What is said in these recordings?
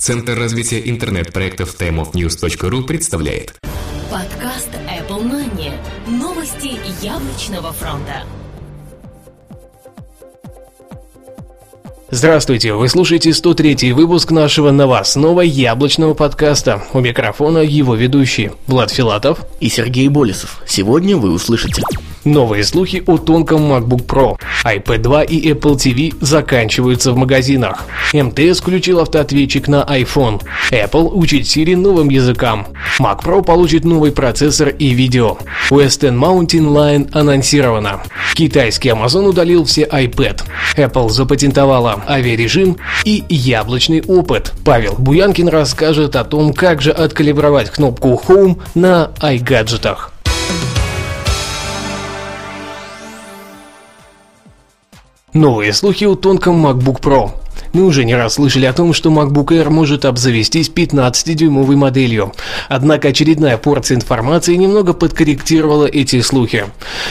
Центр развития интернет-проектов timeofnews.ru представляет Подкаст Apple Money. Новости яблочного фронта. Здравствуйте, вы слушаете 103 выпуск нашего новостного яблочного подкаста. У микрофона его ведущий Влад Филатов и Сергей Болесов. Сегодня вы услышите Новые слухи о тонком MacBook Pro. iPad 2 и Apple TV заканчиваются в магазинах. МТС включил автоответчик на iPhone. Apple учит Siri новым языкам. Mac Pro получит новый процессор и видео. Western Mountain Line анонсировано. Китайский Amazon удалил все iPad. Apple запатентовала авиарежим и яблочный опыт. Павел Буянкин расскажет о том, как же откалибровать кнопку Home на iGadget'ах. Новые слухи о тонком MacBook Pro. Мы уже не раз слышали о том, что MacBook Air может обзавестись 15-дюймовой моделью. Однако очередная порция информации немного подкорректировала эти слухи.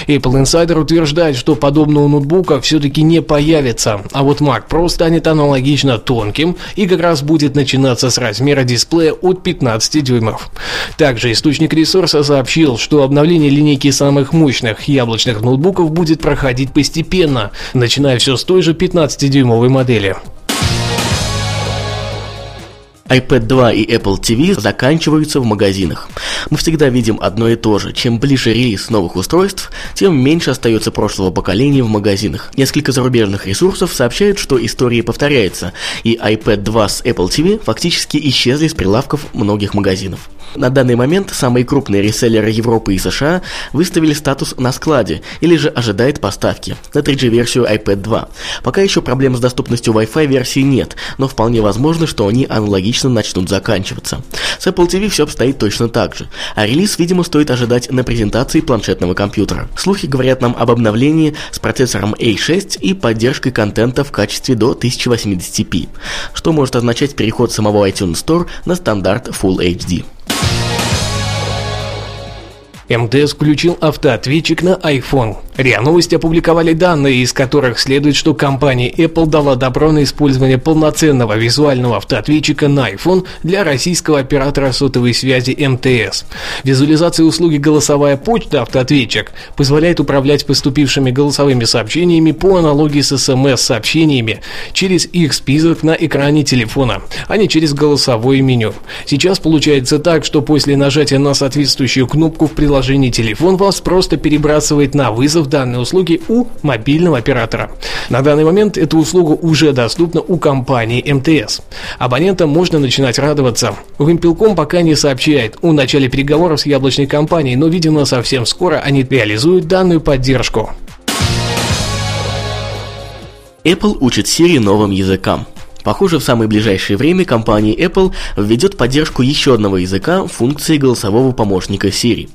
Apple Insider утверждает, что подобного ноутбука все-таки не появится, а вот Mac Pro станет аналогично тонким и как раз будет начинаться с размера дисплея от 15 дюймов. Также источник ресурса сообщил, что обновление линейки самых мощных яблочных ноутбуков будет проходить постепенно, начиная все с той же 15-дюймовой модели iPad 2 и Apple TV заканчиваются в магазинах. Мы всегда видим одно и то же. Чем ближе релиз новых устройств, тем меньше остается прошлого поколения в магазинах. Несколько зарубежных ресурсов сообщают, что история повторяется, и iPad 2 с Apple TV фактически исчезли с прилавков многих магазинов. На данный момент самые крупные реселлеры Европы и США выставили статус на складе или же ожидает поставки на 3G-версию iPad 2. Пока еще проблем с доступностью Wi-Fi версии нет, но вполне возможно, что они аналогично начнут заканчиваться. С Apple TV все обстоит точно так же, а релиз, видимо, стоит ожидать на презентации планшетного компьютера. Слухи говорят нам об обновлении с процессором A6 и поддержкой контента в качестве до 1080p, что может означать переход самого iTunes Store на стандарт Full HD. МТС включил автоответчик на iPhone. РИА Новости опубликовали данные, из которых следует, что компания Apple дала добро на использование полноценного визуального автоответчика на iPhone для российского оператора сотовой связи МТС. Визуализация услуги «Голосовая почта» автоответчик позволяет управлять поступившими голосовыми сообщениями по аналогии с СМС-сообщениями через их список на экране телефона, а не через голосовое меню. Сейчас получается так, что после нажатия на соответствующую кнопку в приложении телефон вас просто перебрасывает на вызов данной услуги у мобильного оператора. На данный момент эта услуга уже доступна у компании МТС. Абонентам можно начинать радоваться. Вимпелком пока не сообщает о начале переговоров с яблочной компанией, но, видимо, совсем скоро они реализуют данную поддержку. Apple учит Siri новым языкам. Похоже, в самое ближайшее время компания Apple введет поддержку еще одного языка функции голосового помощника Siri.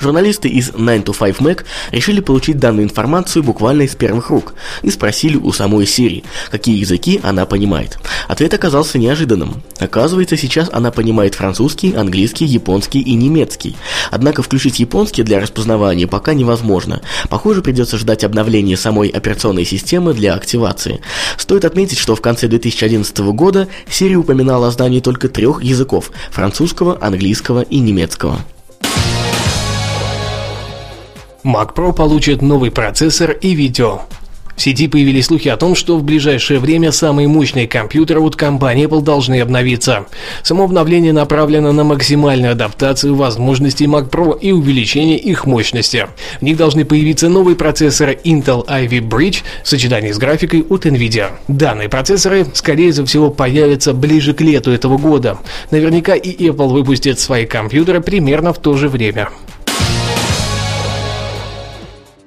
Журналисты из 9 to 5 Mac решили получить данную информацию буквально из первых рук и спросили у самой Siri, какие языки она понимает. Ответ оказался неожиданным. Оказывается, сейчас она понимает французский, английский, японский и немецкий. Однако включить японский для распознавания пока невозможно. Похоже, придется ждать обновления самой операционной системы для активации. Стоит отметить, что в конце 2011 2011 года Siri упоминала о знании только трех языков – французского, английского и немецкого. Mac Pro получит новый процессор и видео. В сети появились слухи о том, что в ближайшее время самые мощные компьютеры от компании Apple должны обновиться. Само обновление направлено на максимальную адаптацию возможностей Mac Pro и увеличение их мощности. В них должны появиться новые процессоры Intel Ivy Bridge в сочетании с графикой от Nvidia. Данные процессоры, скорее всего, появятся ближе к лету этого года. Наверняка и Apple выпустит свои компьютеры примерно в то же время.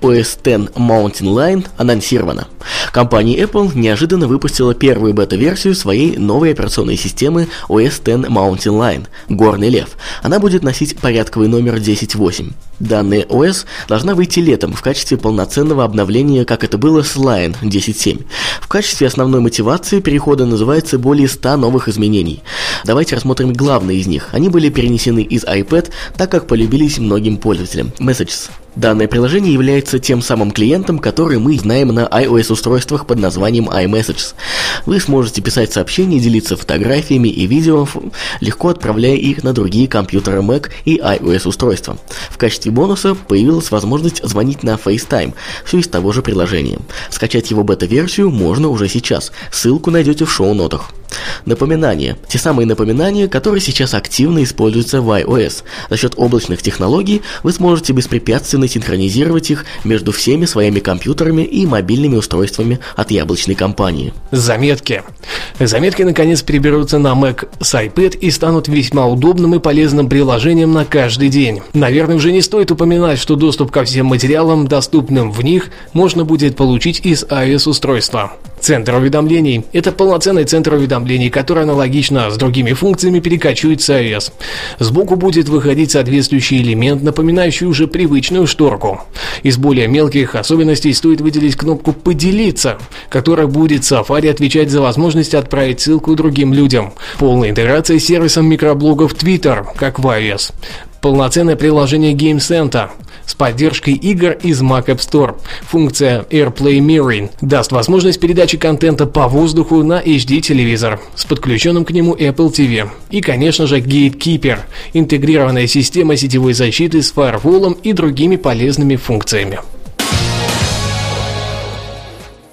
OS X Mountain Lion анонсирована. Компания Apple неожиданно выпустила первую бета-версию своей новой операционной системы OS X Mountain Lion – Горный Лев. Она будет носить порядковый номер 10.8. Данная OS должна выйти летом в качестве полноценного обновления, как это было с Lion 10.7. В качестве основной мотивации перехода называется более 100 новых изменений. Давайте рассмотрим главные из них. Они были перенесены из iPad, так как полюбились многим пользователям. Messages. Данное приложение является тем самым клиентом, который мы знаем на iOS-устройствах под названием iMessages. Вы сможете писать сообщения, делиться фотографиями и видео, легко отправляя их на другие компьютеры Mac и iOS-устройства. В качестве бонуса появилась возможность звонить на FaceTime, все из того же приложения. Скачать его бета-версию можно уже сейчас, ссылку найдете в шоу-нотах. Напоминания. Те самые напоминания, которые сейчас активно используются в iOS. За счет облачных технологий вы сможете беспрепятственно синхронизировать их между всеми своими компьютерами и мобильными устройствами от яблочной компании. Заметки. Заметки наконец переберутся на Mac с iPad и станут весьма удобным и полезным приложением на каждый день. Наверное, уже не стоит упоминать, что доступ ко всем материалам, доступным в них, можно будет получить из iOS-устройства. Центр уведомлений – это полноценный центр уведомлений, который аналогично с другими функциями перекачивается iOS. Сбоку будет выходить соответствующий элемент, напоминающий уже привычную шторку. Из более мелких особенностей стоит выделить кнопку «Поделиться», которая будет Safari отвечать за возможность отправить ссылку другим людям. Полная интеграция с сервисом микроблогов Twitter, как в iOS. Полноценное приложение Game Center с поддержкой игр из Mac App Store. Функция AirPlay Mirroring даст возможность передачи контента по воздуху на HD-телевизор с подключенным к нему Apple TV. И, конечно же, Gatekeeper – интегрированная система сетевой защиты с фаерволом и другими полезными функциями.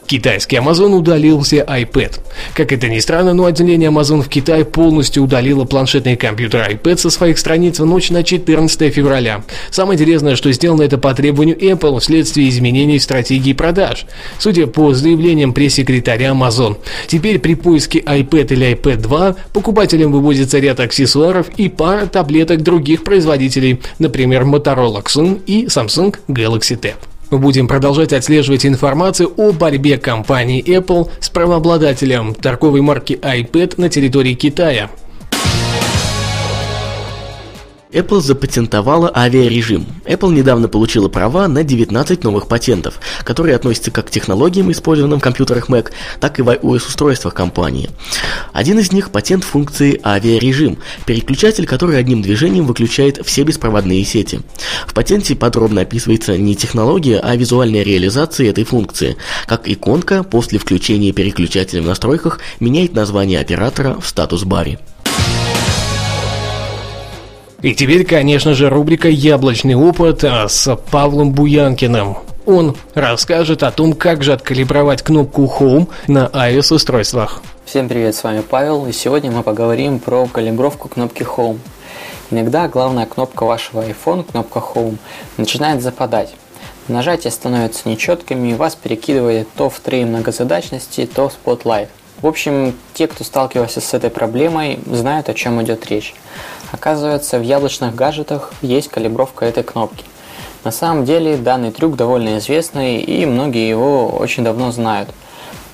Китайский Amazon удалил все iPad. Как это ни странно, но отделение Amazon в Китае полностью удалило планшетный компьютер iPad со своих страниц в ночь на 14 февраля. Самое интересное, что сделано это по требованию Apple вследствие изменений стратегии продаж. Судя по заявлениям пресс-секретаря Amazon, теперь при поиске iPad или iPad 2 покупателям выводится ряд аксессуаров и пара таблеток других производителей, например, Motorola Xun и Samsung Galaxy Tab. Мы будем продолжать отслеживать информацию о борьбе компании Apple с правообладателем торговой марки iPad на территории Китая. Apple запатентовала авиарежим. Apple недавно получила права на 19 новых патентов, которые относятся как к технологиям, использованным в компьютерах Mac, так и в iOS-устройствах компании. Один из них – патент функции авиарежим, переключатель, который одним движением выключает все беспроводные сети. В патенте подробно описывается не технология, а визуальная реализация этой функции, как иконка после включения переключателя в настройках меняет название оператора в статус-баре. И теперь, конечно же, рубрика «Яблочный опыт» с Павлом Буянкиным. Он расскажет о том, как же откалибровать кнопку Home на iOS-устройствах. Всем привет, с вами Павел, и сегодня мы поговорим про калибровку кнопки Home. Иногда главная кнопка вашего iPhone, кнопка Home, начинает западать. Нажатия становятся нечеткими, и вас перекидывает то в три многозадачности, то в Spotlight. В общем, те, кто сталкивался с этой проблемой, знают, о чем идет речь. Оказывается, в яблочных гаджетах есть калибровка этой кнопки. На самом деле данный трюк довольно известный и многие его очень давно знают.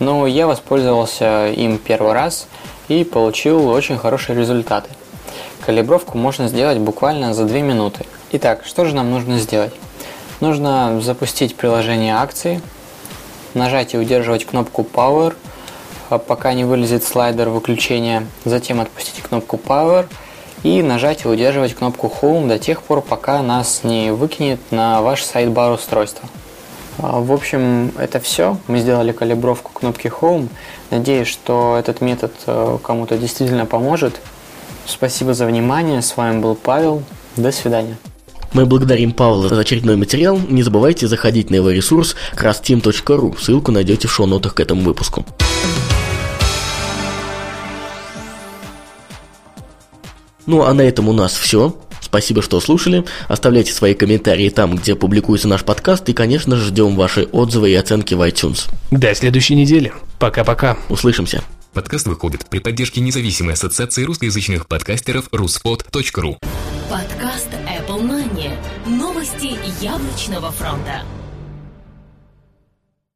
Но я воспользовался им первый раз и получил очень хорошие результаты. Калибровку можно сделать буквально за 2 минуты. Итак, что же нам нужно сделать? Нужно запустить приложение акции, нажать и удерживать кнопку Power, пока не вылезет слайдер выключения, затем отпустить кнопку Power – и нажать и удерживать кнопку Home до тех пор, пока нас не выкинет на ваш сайт-бар устройства. А, в общем, это все. Мы сделали калибровку кнопки Home. Надеюсь, что этот метод э, кому-то действительно поможет. Спасибо за внимание. С вами был Павел. До свидания. Мы благодарим Павла за очередной материал. Не забывайте заходить на его ресурс crassteam.ru. Ссылку найдете в шоу-нотах к этому выпуску. Ну а на этом у нас все. Спасибо, что слушали. Оставляйте свои комментарии там, где публикуется наш подкаст. И, конечно же, ждем ваши отзывы и оценки в iTunes. До следующей недели. Пока-пока. Услышимся. Подкаст выходит при поддержке независимой ассоциации русскоязычных подкастеров ruspod.ru Подкаст Apple Money. Новости яблочного фронта.